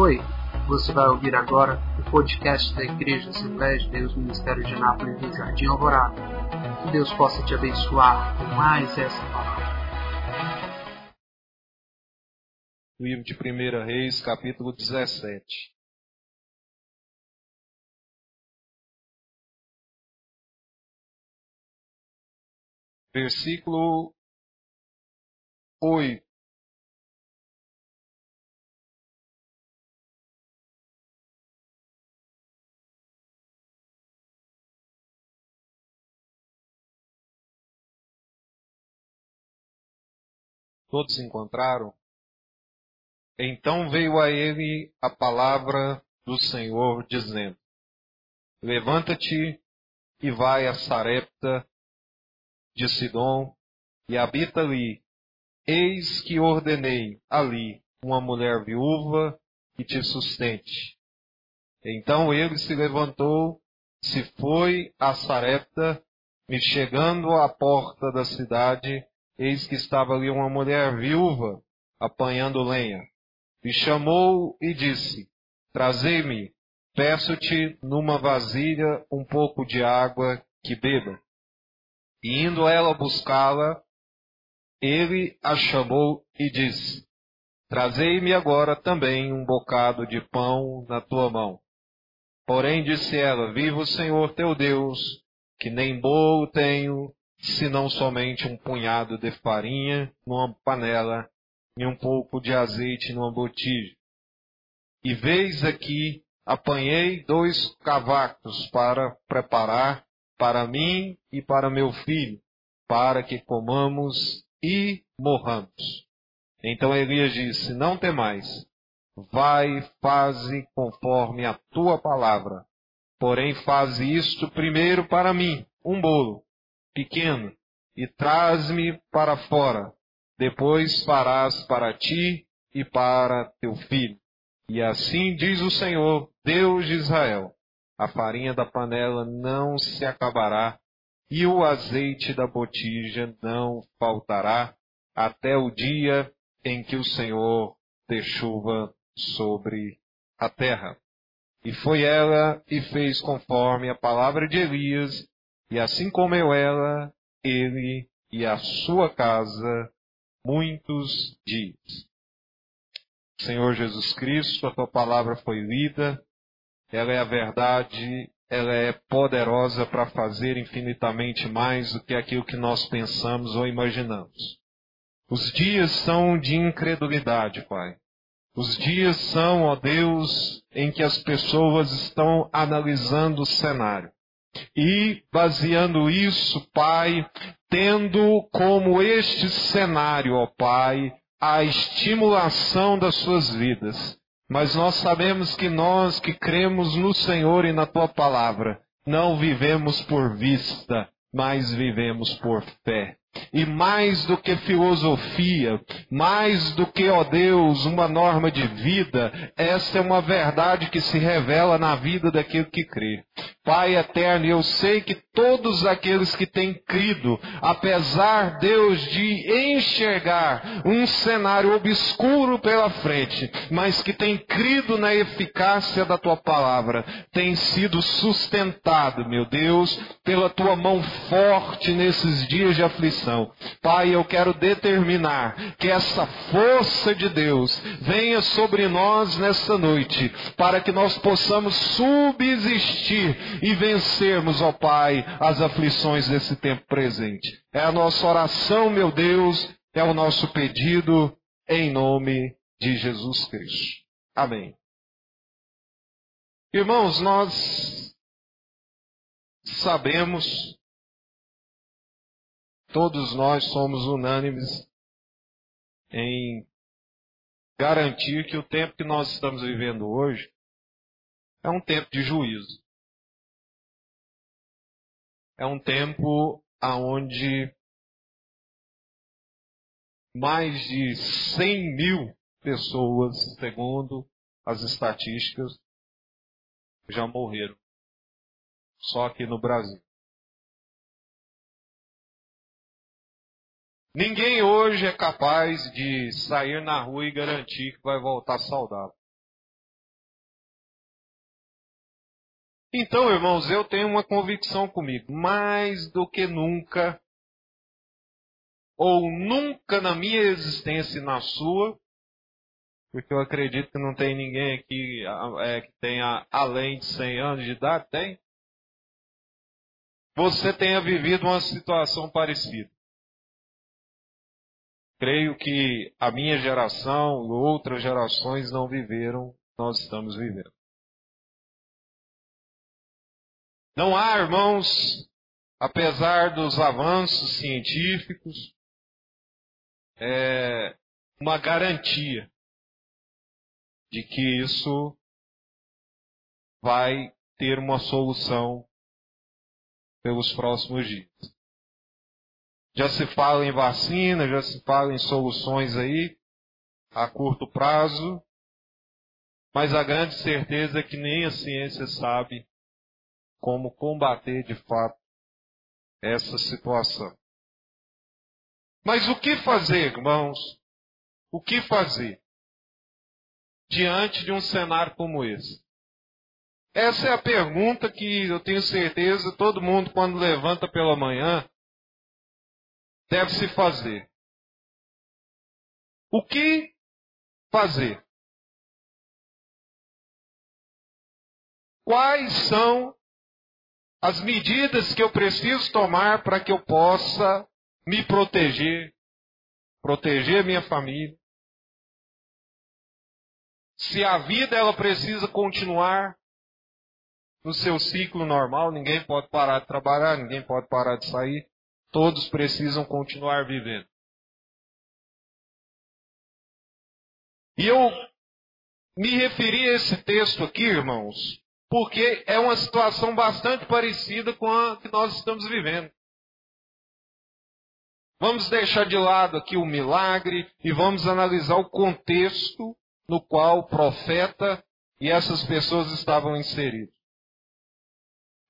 Oi, você vai ouvir agora o podcast da Igreja Assembleia de Deus Ministério de Nápoles no Jardim Alvorada. Que Deus possa te abençoar com mais essa palavra. Livro de 1 Reis, capítulo 17. Versículo 8. Todos encontraram? Então veio a ele a palavra do Senhor, dizendo: Levanta-te e vai a Sarepta de Sidom e habita ali. Eis que ordenei ali uma mulher viúva que te sustente. Então ele se levantou, se foi a Sarepta, e chegando à porta da cidade, eis que estava ali uma mulher viúva apanhando lenha. E chamou e disse: Trazei-me, peço-te numa vasilha um pouco de água que beba. E indo ela buscá-la, ele a chamou e disse: Trazei-me agora também um bocado de pão na tua mão. Porém disse ela: Viva o Senhor teu Deus, que nem bolo tenho, senão somente um punhado de farinha numa panela e um pouco de azeite numa botija. E veis aqui, apanhei dois cavacos para preparar para mim e para meu filho, para que comamos e morramos. Então Elias disse: Não temais, vai, faze conforme a tua palavra. Porém, faze isto primeiro para mim, um bolo, pequeno, e traz-me para fora. Depois farás para ti e para teu filho. E assim diz o Senhor, Deus de Israel: a farinha da panela não se acabará, e o azeite da botija não faltará, até o dia em que o Senhor dê chuva sobre a terra. E foi ela e fez conforme a palavra de Elias, e assim comeu ela, ele e a sua casa muitos dias. Senhor Jesus Cristo, a tua palavra foi lida, ela é a verdade, ela é poderosa para fazer infinitamente mais do que aquilo que nós pensamos ou imaginamos. Os dias são de incredulidade, Pai. Os dias são, ó Deus, em que as pessoas estão analisando o cenário. E, baseando isso, Pai, tendo como este cenário, ó Pai, a estimulação das suas vidas. Mas nós sabemos que nós que cremos no Senhor e na Tua palavra, não vivemos por vista, mas vivemos por fé. E mais do que filosofia, mais do que, ó Deus, uma norma de vida, essa é uma verdade que se revela na vida daquele que crê. Pai eterno, eu sei que todos aqueles que têm crido, apesar, Deus, de enxergar um cenário obscuro pela frente, mas que têm crido na eficácia da tua palavra, têm sido sustentado, meu Deus, pela tua mão forte nesses dias de aflição. Pai, eu quero determinar que essa força de Deus venha sobre nós nessa noite, para que nós possamos subsistir e vencermos, ó Pai, as aflições desse tempo presente. É a nossa oração, meu Deus, é o nosso pedido em nome de Jesus Cristo. Amém. Irmãos, nós sabemos, todos nós somos unânimes em garantir que o tempo que nós estamos vivendo hoje é um tempo de juízo é um tempo aonde mais de 100 mil pessoas, segundo as estatísticas, já morreram. Só aqui no Brasil. Ninguém hoje é capaz de sair na rua e garantir que vai voltar saudável. Então, irmãos, eu tenho uma convicção comigo. Mais do que nunca, ou nunca na minha existência e na sua, porque eu acredito que não tem ninguém aqui é, que tenha além de 100 anos de idade, tem? Você tenha vivido uma situação parecida. Creio que a minha geração e outras gerações não viveram, nós estamos vivendo. Não há, irmãos, apesar dos avanços científicos, é, uma garantia de que isso vai ter uma solução pelos próximos dias. Já se fala em vacina, já se fala em soluções aí a curto prazo, mas a grande certeza é que nem a ciência sabe como combater de fato essa situação. Mas o que fazer, irmãos? O que fazer diante de um cenário como esse? Essa é a pergunta que eu tenho certeza todo mundo, quando levanta pela manhã, deve se fazer. O que fazer? Quais são as medidas que eu preciso tomar para que eu possa me proteger, proteger minha família. Se a vida ela precisa continuar no seu ciclo normal, ninguém pode parar de trabalhar, ninguém pode parar de sair, todos precisam continuar vivendo. E eu me referi a esse texto aqui, irmãos, porque é uma situação bastante parecida com a que nós estamos vivendo. Vamos deixar de lado aqui o milagre e vamos analisar o contexto no qual o profeta e essas pessoas estavam inseridos.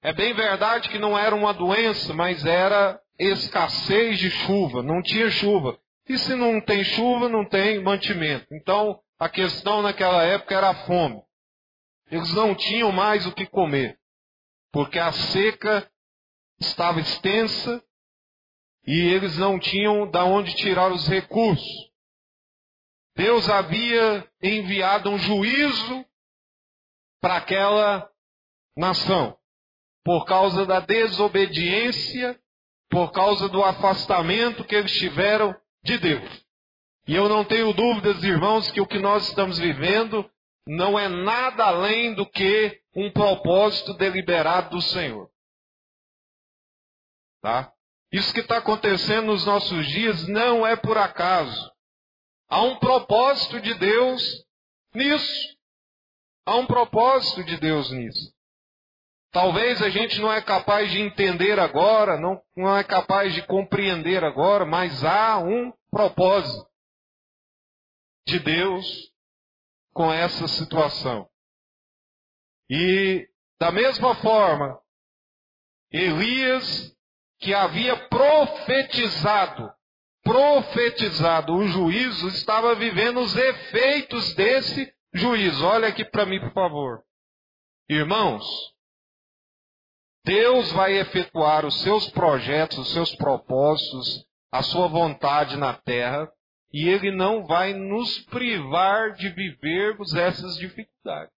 É bem verdade que não era uma doença, mas era escassez de chuva, não tinha chuva. E se não tem chuva, não tem mantimento. Então, a questão naquela época era a fome. Eles não tinham mais o que comer, porque a seca estava extensa e eles não tinham da onde tirar os recursos. Deus havia enviado um juízo para aquela nação, por causa da desobediência, por causa do afastamento que eles tiveram de Deus. E eu não tenho dúvidas, irmãos, que o que nós estamos vivendo não é nada além do que um propósito deliberado do Senhor. Tá? Isso que está acontecendo nos nossos dias não é por acaso. Há um propósito de Deus nisso. Há um propósito de Deus nisso. Talvez a gente não é capaz de entender agora, não, não é capaz de compreender agora, mas há um propósito de Deus com essa situação. E, da mesma forma, Elias, que havia profetizado, profetizado o juízo, estava vivendo os efeitos desse juízo. Olha aqui para mim, por favor. Irmãos, Deus vai efetuar os seus projetos, os seus propósitos, a sua vontade na terra, e Ele não vai nos privar de vivermos essas dificuldades.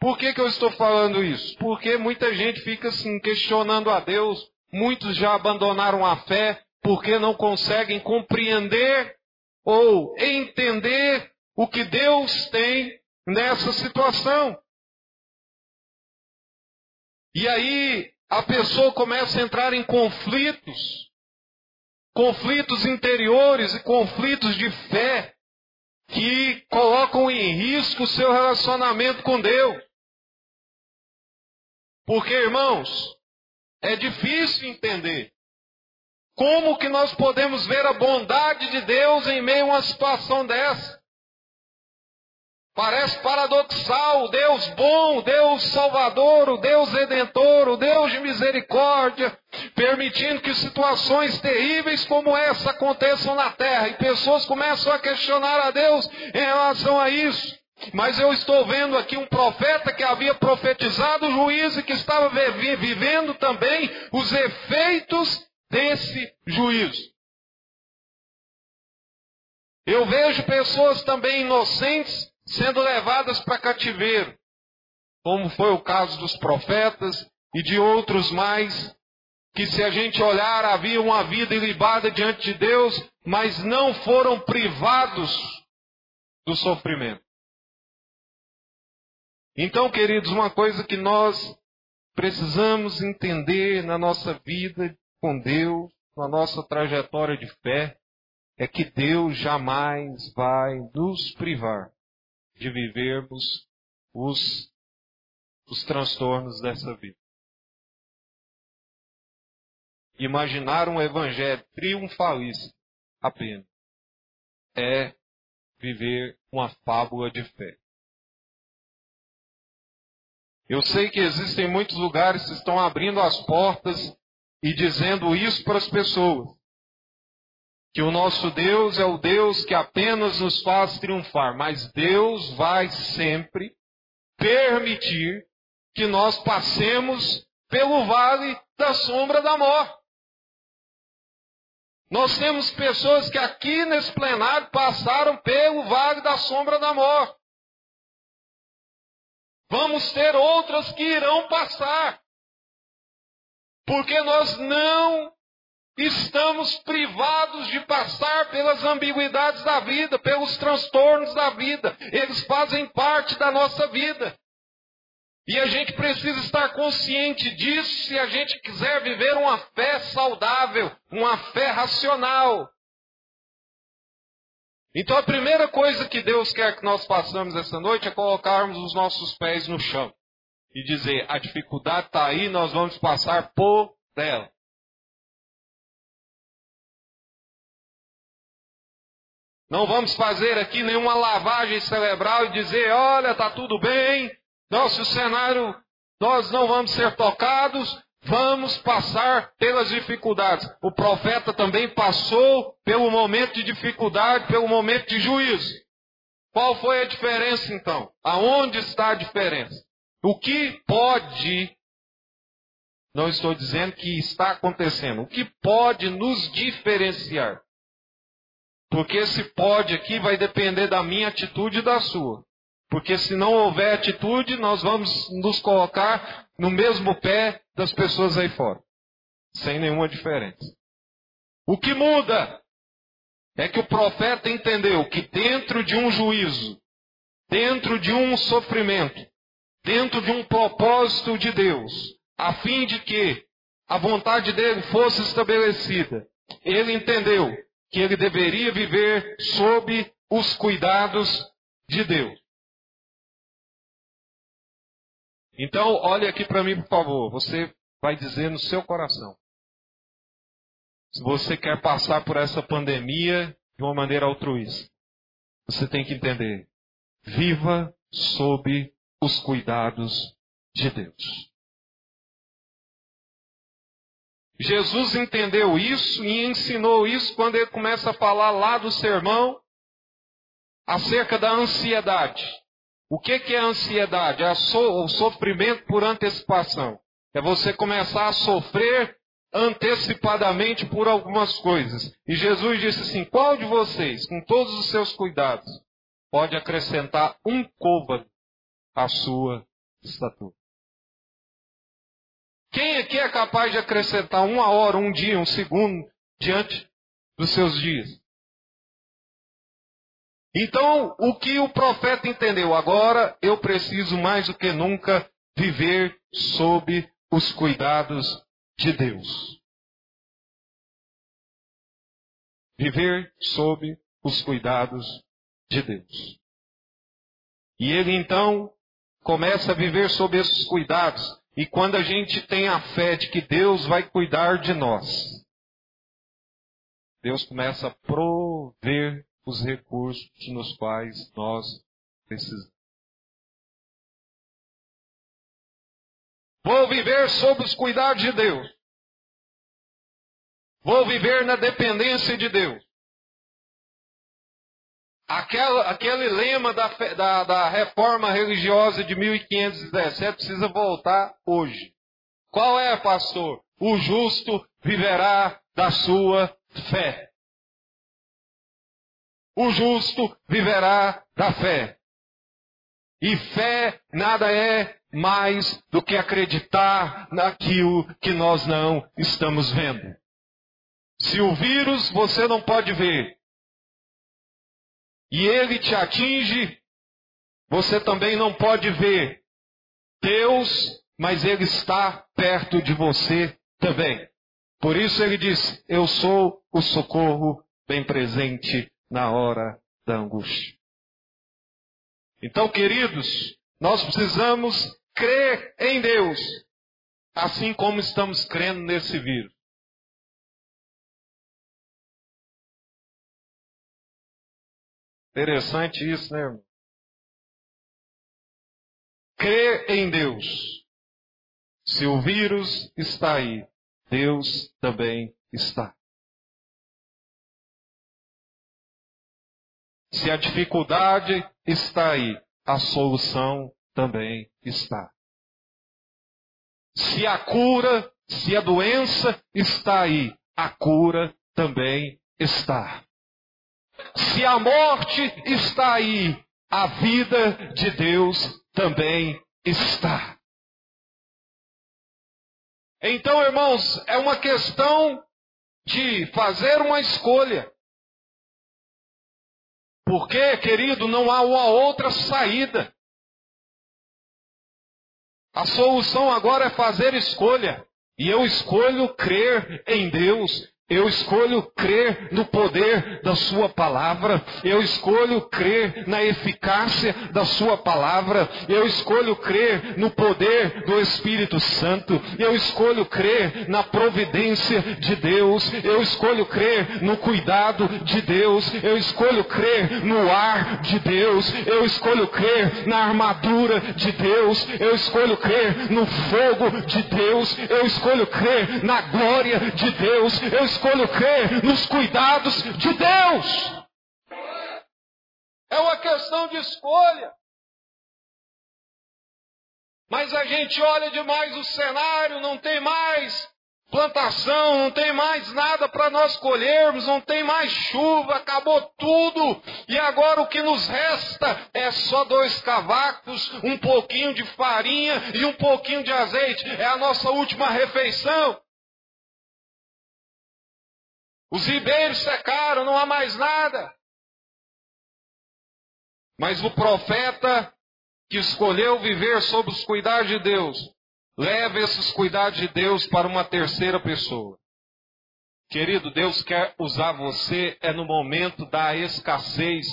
Por que, que eu estou falando isso? Porque muita gente fica assim questionando a Deus, muitos já abandonaram a fé porque não conseguem compreender ou entender o que Deus tem nessa situação. E aí a pessoa começa a entrar em conflitos conflitos interiores e conflitos de fé que colocam em risco o seu relacionamento com Deus. Porque, irmãos, é difícil entender como que nós podemos ver a bondade de Deus em meio a uma situação dessa. Parece paradoxal, o Deus bom, o Deus salvador, o Deus redentor, o Deus de misericórdia, permitindo que situações terríveis como essa aconteçam na terra. E pessoas começam a questionar a Deus em relação a isso. Mas eu estou vendo aqui um profeta que havia profetizado o juízo e que estava vivendo também os efeitos desse juízo. Eu vejo pessoas também inocentes sendo levadas para cativeiro, como foi o caso dos profetas e de outros mais, que se a gente olhar, havia uma vida ilibada diante de Deus, mas não foram privados do sofrimento. Então, queridos, uma coisa que nós precisamos entender na nossa vida com Deus, na nossa trajetória de fé, é que Deus jamais vai nos privar de vivermos os, os transtornos dessa vida. Imaginar um evangelho triunfalista apenas é viver uma fábula de fé. Eu sei que existem muitos lugares que estão abrindo as portas e dizendo isso para as pessoas. Que o nosso Deus é o Deus que apenas nos faz triunfar, mas Deus vai sempre permitir que nós passemos pelo vale da sombra da morte. Nós temos pessoas que aqui nesse plenário passaram pelo vale da sombra da morte. Vamos ter outras que irão passar. Porque nós não estamos privados de passar pelas ambiguidades da vida, pelos transtornos da vida. Eles fazem parte da nossa vida. E a gente precisa estar consciente disso se a gente quiser viver uma fé saudável, uma fé racional. Então a primeira coisa que Deus quer que nós façamos essa noite é colocarmos os nossos pés no chão e dizer: a dificuldade está aí, nós vamos passar por ela. Não vamos fazer aqui nenhuma lavagem cerebral e dizer: olha, está tudo bem, nosso cenário, nós não vamos ser tocados, vamos passar pelas dificuldades. O profeta também passou pelo momento de dificuldade, pelo momento de juízo. Qual foi a diferença então? Aonde está a diferença? O que pode, não estou dizendo que está acontecendo, o que pode nos diferenciar? Porque esse pode aqui vai depender da minha atitude e da sua. Porque se não houver atitude, nós vamos nos colocar no mesmo pé das pessoas aí fora. Sem nenhuma diferença. O que muda é que o profeta entendeu que dentro de um juízo, dentro de um sofrimento, dentro de um propósito de Deus, a fim de que a vontade dele fosse estabelecida, ele entendeu que ele deveria viver sob os cuidados de Deus. Então, olhe aqui para mim, por favor. Você vai dizer no seu coração. Se você quer passar por essa pandemia de uma maneira altruísta, você tem que entender. Viva sob os cuidados de Deus. Jesus entendeu isso e ensinou isso quando ele começa a falar lá do sermão acerca da ansiedade. O que, é ansiedade? É o sofrimento por antecipação. É você começar a sofrer antecipadamente por algumas coisas. E Jesus disse assim: qual de vocês, com todos os seus cuidados, pode acrescentar um côvado à sua estatura? Quem aqui é capaz de acrescentar uma hora, um dia, um segundo diante dos seus dias? Então, o que o profeta entendeu? Agora eu preciso mais do que nunca viver sob os cuidados de Deus. Viver sob os cuidados de Deus. E ele então começa a viver sob esses cuidados. E quando a gente tem a fé de que Deus vai cuidar de nós, Deus começa a prover os recursos nos quais nós precisamos. Vou viver sob os cuidados de Deus. Vou viver na dependência de Deus. Aquela, aquele lema da, da, da reforma religiosa de 1517 precisa voltar hoje. Qual é, pastor? O justo viverá da sua fé. O justo viverá da fé. E fé nada é mais do que acreditar naquilo que nós não estamos vendo. Se o vírus você não pode ver e ele te atinge, você também não pode ver Deus, mas ele está perto de você também. Por isso ele diz: Eu sou o socorro bem presente na hora da angústia. Então, queridos, nós precisamos crer em Deus, assim como estamos crendo nesse vírus. Interessante isso, né? Crer em Deus. Se o vírus está aí, Deus também está. Se a dificuldade está aí, a solução também está. Se a cura, se a doença está aí, a cura também está. Se a morte está aí, a vida de Deus também está. Então, irmãos, é uma questão de fazer uma escolha. Porque, querido, não há uma outra saída. A solução agora é fazer escolha. E eu escolho crer em Deus eu escolho crer no poder da Sua palavra. Eu escolho crer na eficácia da Sua palavra. Eu escolho crer no poder do Espírito Santo. Eu escolho crer na providência de Deus. Eu escolho crer no cuidado de Deus. Eu escolho crer no ar de Deus. Eu escolho crer na armadura de Deus. Eu escolho crer no fogo de Deus. Eu escolho crer na glória de Deus. Eu escolho crer nos cuidados de Deus. É uma questão de escolha. Mas a gente olha demais o cenário, não tem mais plantação, não tem mais nada para nós colhermos, não tem mais chuva, acabou tudo. E agora o que nos resta é só dois cavacos, um pouquinho de farinha e um pouquinho de azeite. É a nossa última refeição. Os ribeiros secaram, não há mais nada. Mas o profeta que escolheu viver sob os cuidados de Deus, leva esses cuidados de Deus para uma terceira pessoa. Querido, Deus quer usar você é no momento da escassez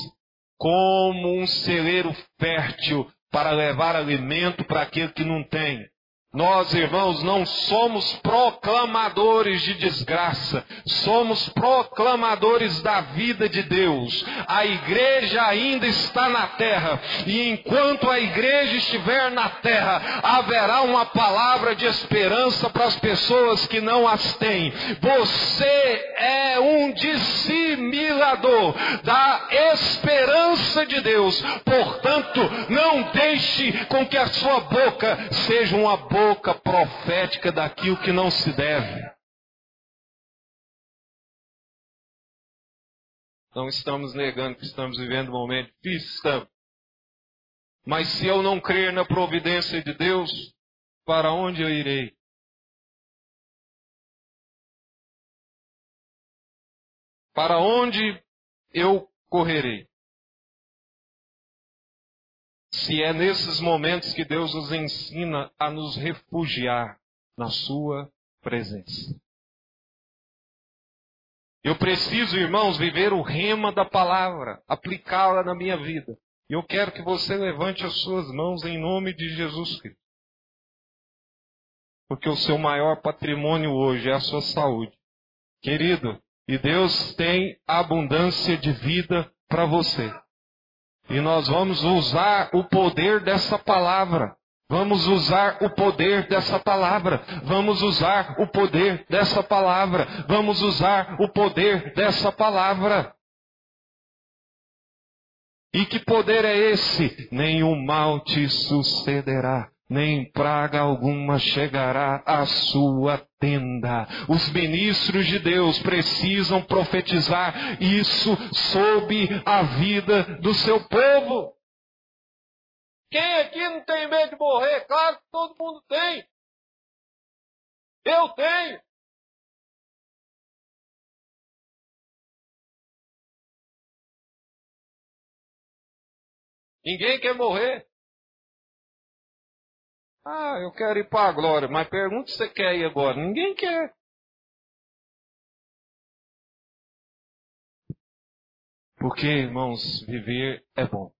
como um celeiro fértil para levar alimento para aquele que não tem. Nós, irmãos, não somos proclamadores de desgraça, somos proclamadores da vida de Deus. A igreja ainda está na terra, e enquanto a igreja estiver na terra, haverá uma palavra de esperança para as pessoas que não as têm. Você é um dissimilador da esperança de Deus, portanto, não deixe com que a sua boca seja uma boca boca profética daquilo que não se deve. Não estamos negando que estamos vivendo um momento difícil, estamos. Mas se eu não crer na providência de Deus, para onde eu irei? Para onde eu correrei? Se é nesses momentos que Deus nos ensina a nos refugiar na Sua presença. Eu preciso, irmãos, viver o rema da palavra, aplicá-la na minha vida. E eu quero que você levante as suas mãos em nome de Jesus Cristo. Porque o seu maior patrimônio hoje é a sua saúde. Querido, e Deus tem abundância de vida para você. E nós vamos usar o poder dessa palavra. Vamos usar o poder dessa palavra. Vamos usar o poder dessa palavra. Vamos usar o poder dessa palavra. E que poder é esse? Nenhum mal te sucederá nem praga alguma chegará à sua tenda. Os ministros de Deus precisam profetizar isso sobre a vida do seu povo. Quem aqui não tem medo de morrer? Claro que todo mundo tem. Eu tenho. Ninguém quer morrer. Ah, eu quero ir para a glória, mas pergunta se você quer ir agora. Ninguém quer. Porque, irmãos, viver é bom.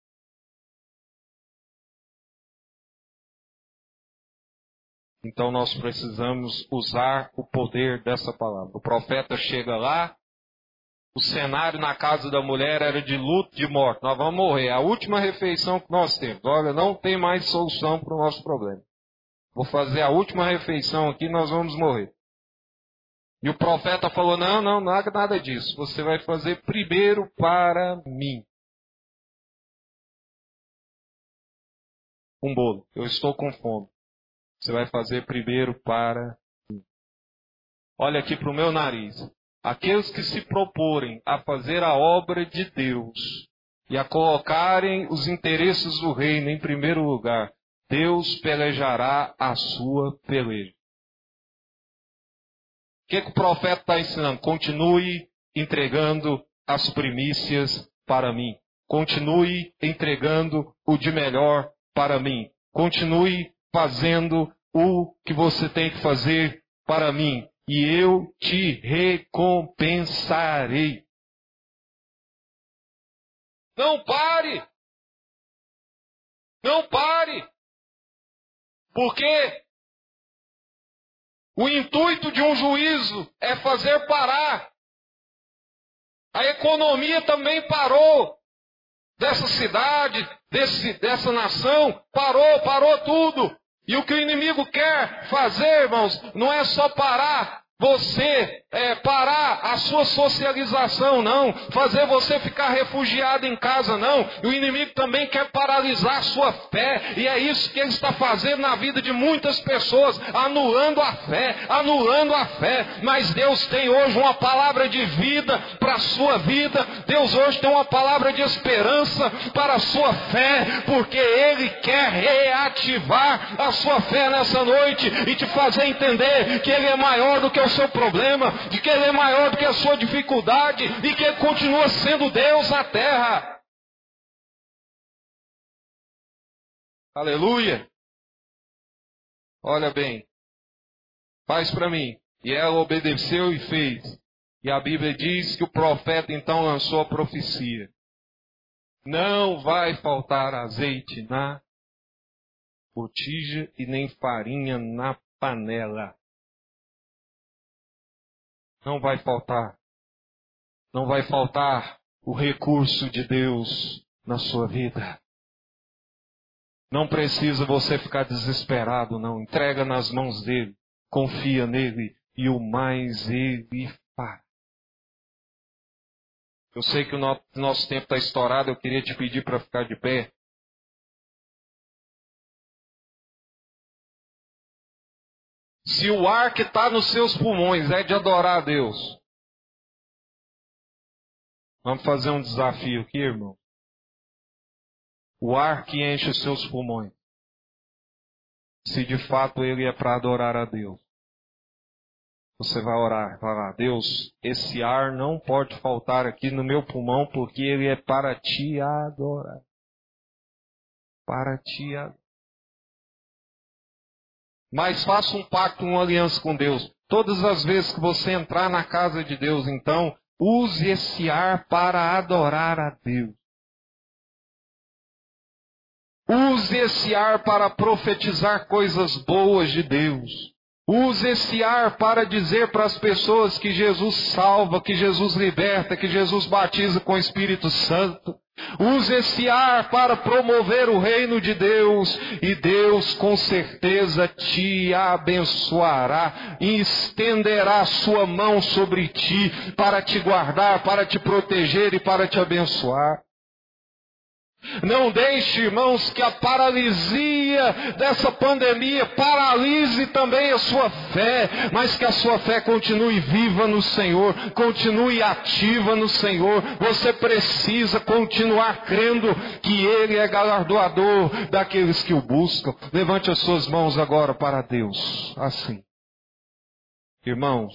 Então nós precisamos usar o poder dessa palavra. O profeta chega lá, o cenário na casa da mulher era de luto, de morte. Nós vamos morrer. A última refeição que nós temos. Olha, não tem mais solução para o nosso problema. Vou fazer a última refeição aqui, nós vamos morrer. E o profeta falou: Não, não, nada, nada disso. Você vai fazer primeiro para mim. Um bolo. Eu estou com fome. Você vai fazer primeiro para mim. Olha aqui para o meu nariz. Aqueles que se proporem a fazer a obra de Deus e a colocarem os interesses do reino em primeiro lugar, Deus pelejará a sua peleja. O que, que o profeta está ensinando? Continue entregando as primícias para mim. Continue entregando o de melhor para mim. Continue fazendo o que você tem que fazer para mim. E eu te recompensarei. Não pare! Não pare! Porque o intuito de um juízo é fazer parar. A economia também parou dessa cidade, desse, dessa nação, parou, parou tudo. E o que o inimigo quer fazer, irmãos, não é só parar você é, parar a sua socialização, não. Fazer você ficar refugiado em casa, não. O inimigo também quer paralisar a sua fé. E é isso que ele está fazendo na vida de muitas pessoas, anulando a fé, anulando a fé. Mas Deus tem hoje uma palavra de vida para a sua vida. Deus hoje tem uma palavra de esperança para a sua fé, porque Ele quer reativar a sua fé nessa noite e te fazer entender que Ele é maior do que o seu problema, de que Ele é maior do que a sua dificuldade e que Ele continua sendo Deus na terra. Aleluia! Olha bem, faz para mim. E ela obedeceu e fez. E a Bíblia diz que o profeta então lançou a profecia. Não vai faltar azeite na botija e nem farinha na panela. Não vai faltar. Não vai faltar o recurso de Deus na sua vida. Não precisa você ficar desesperado, não. Entrega nas mãos dele. Confia nele e o mais ele fará. Eu sei que o nosso tempo está estourado, eu queria te pedir para ficar de pé. Se o ar que está nos seus pulmões é de adorar a Deus, vamos fazer um desafio aqui, irmão. O ar que enche os seus pulmões, se de fato ele é para adorar a Deus, você vai orar, lá, Deus, esse ar não pode faltar aqui no meu pulmão porque ele é para te adorar. Para te adorar. Mas faça um pacto, uma aliança com Deus. Todas as vezes que você entrar na casa de Deus, então, use esse ar para adorar a Deus. Use esse ar para profetizar coisas boas de Deus. Use esse ar para dizer para as pessoas que Jesus salva, que Jesus liberta, que Jesus batiza com o Espírito Santo. Use esse ar para promover o reino de Deus e Deus com certeza te abençoará e estenderá sua mão sobre ti para te guardar, para te proteger e para te abençoar. Não deixe, irmãos, que a paralisia dessa pandemia paralise também a sua fé, mas que a sua fé continue viva no Senhor, continue ativa no Senhor. Você precisa continuar crendo que Ele é galardoador daqueles que o buscam. Levante as suas mãos agora para Deus, assim. Irmãos,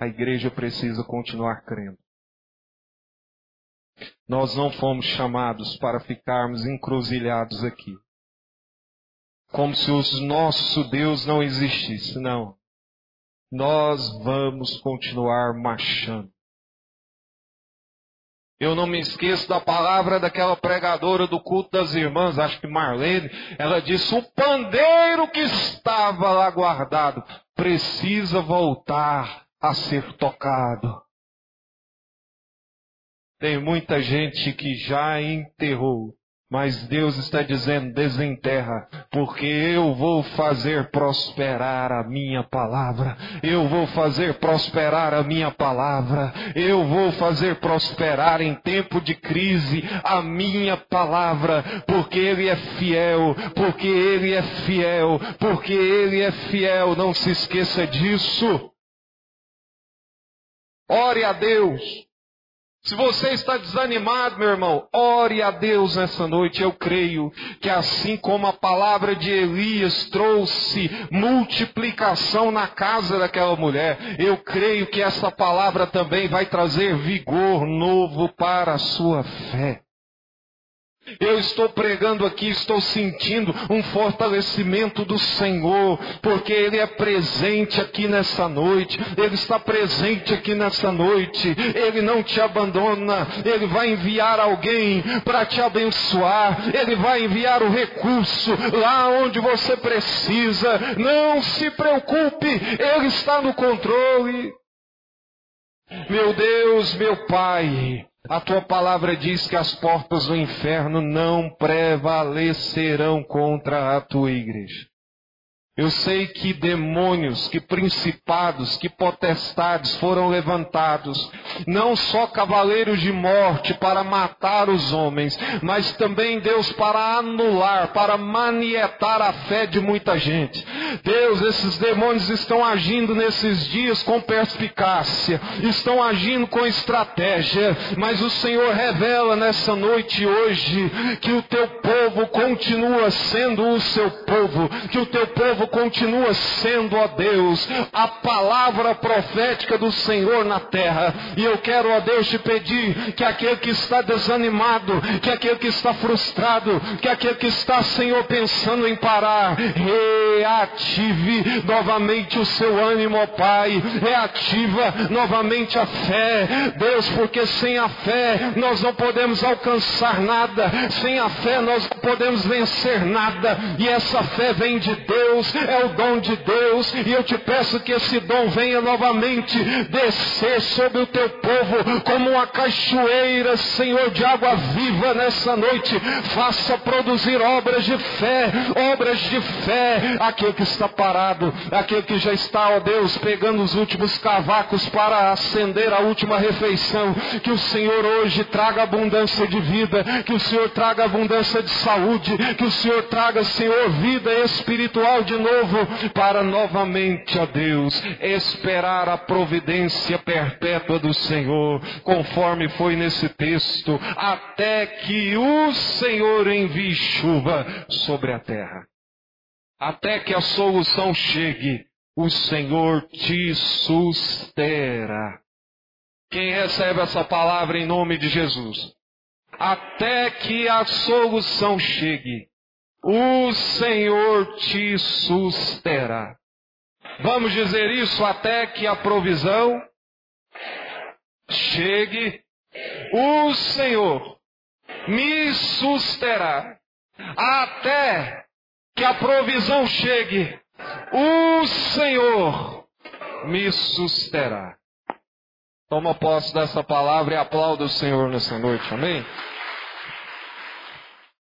a igreja precisa continuar crendo. Nós não fomos chamados para ficarmos encruzilhados aqui. Como se o nosso Deus não existisse. Não. Nós vamos continuar marchando. Eu não me esqueço da palavra daquela pregadora do culto das irmãs, acho que Marlene, ela disse: o pandeiro que estava lá guardado precisa voltar a ser tocado. Tem muita gente que já enterrou, mas Deus está dizendo: desenterra, porque eu vou fazer prosperar a minha palavra. Eu vou fazer prosperar a minha palavra. Eu vou fazer prosperar em tempo de crise a minha palavra, porque Ele é fiel, porque Ele é fiel, porque Ele é fiel. Não se esqueça disso. Ore a Deus. Se você está desanimado, meu irmão, ore a Deus nessa noite. Eu creio que assim como a palavra de Elias trouxe multiplicação na casa daquela mulher, eu creio que essa palavra também vai trazer vigor novo para a sua fé. Eu estou pregando aqui, estou sentindo um fortalecimento do Senhor, porque Ele é presente aqui nessa noite, Ele está presente aqui nessa noite, Ele não te abandona, Ele vai enviar alguém para te abençoar, Ele vai enviar o recurso lá onde você precisa, não se preocupe, Ele está no controle. Meu Deus, meu Pai, a tua palavra diz que as portas do inferno não prevalecerão contra a tua igreja. Eu sei que demônios, que principados, que potestades foram levantados, não só cavaleiros de morte para matar os homens, mas também, Deus, para anular, para manietar a fé de muita gente. Deus, esses demônios estão agindo nesses dias com perspicácia, estão agindo com estratégia, mas o Senhor revela nessa noite hoje que o teu povo continua sendo o seu povo, que o teu povo continua sendo, ó Deus, a palavra profética do Senhor na terra. E eu quero, ó Deus, te pedir que aquele que está desanimado, que aquele que está frustrado, que aquele que está, Senhor, pensando em parar, reative novamente o seu ânimo, ó Pai, reativa novamente a fé, Deus, porque sem a fé nós não podemos alcançar nada, sem a fé nós não podemos vencer nada, e essa fé vem de Deus, é o dom de Deus, e eu te peço que esse dom venha novamente descer sobre o teu povo como uma cachoeira, Senhor, de água viva nessa noite. Faça produzir obras de fé, obras de fé. Aquele que está parado, aquele que já está, ó Deus, pegando os últimos cavacos para acender a última refeição. Que o Senhor hoje traga abundância de vida, que o Senhor traga abundância de saúde, que o Senhor traga, Senhor, vida espiritual de novo para novamente, ó Deus, esperar a providência perpétua do Senhor, conforme foi nesse texto, até que o Senhor envie chuva sobre a terra. Até que a solução chegue, o Senhor te susterá. Quem recebe essa palavra em nome de Jesus? Até que a solução chegue, o Senhor te susterá. Vamos dizer isso até que a provisão chegue. O Senhor me susterá. Até que a provisão chegue. O Senhor me susterá. Toma posse dessa palavra e aplauda o Senhor nessa noite. Amém?